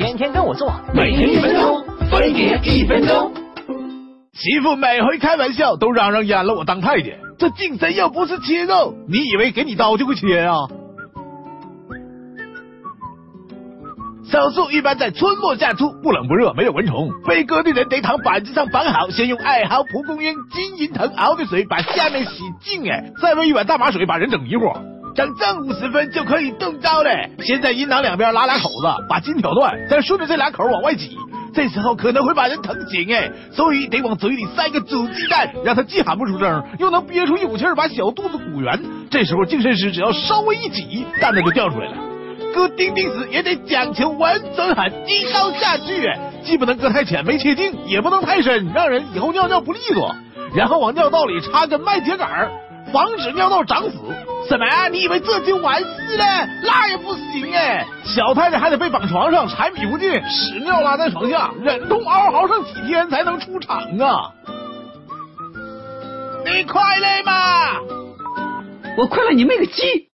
天天跟我做，每天一分钟，分别一分钟。媳妇每回开玩笑都嚷嚷阉了我当太监，这净身又不是切肉，你以为给你刀就会切啊？手术一般在春末夏初，不冷不热，没有蚊虫。被割的人得躺板子上绑好，先用艾蒿、蒲公英、金银藤熬的水把下面洗净，哎，再喂一碗大麻水把人整迷糊。整正五十分就可以动刀了。先在阴囊两边拉俩口子，把筋挑断，再顺着这俩口往外挤。这时候可能会把人疼醒，哎，所以得往嘴里塞个煮鸡蛋，让他既喊不出声，又能憋出一股气儿把小肚子鼓圆。这时候净身师只要稍微一挤，蛋子就掉出来了。割丁丁时也得讲求完整狠，一刀下去，既不能割太浅没切净，也不能太深，让人以后尿尿不利索。然后往尿道里插根麦秸秆，防止尿道长死。什么？你以为这就完事了？那也不行哎！小太太还得被绑床上，柴米不进屎尿拉在床下，忍痛嗷嗷上几天才能出场啊！你快乐吗？我快乐你妹个鸡！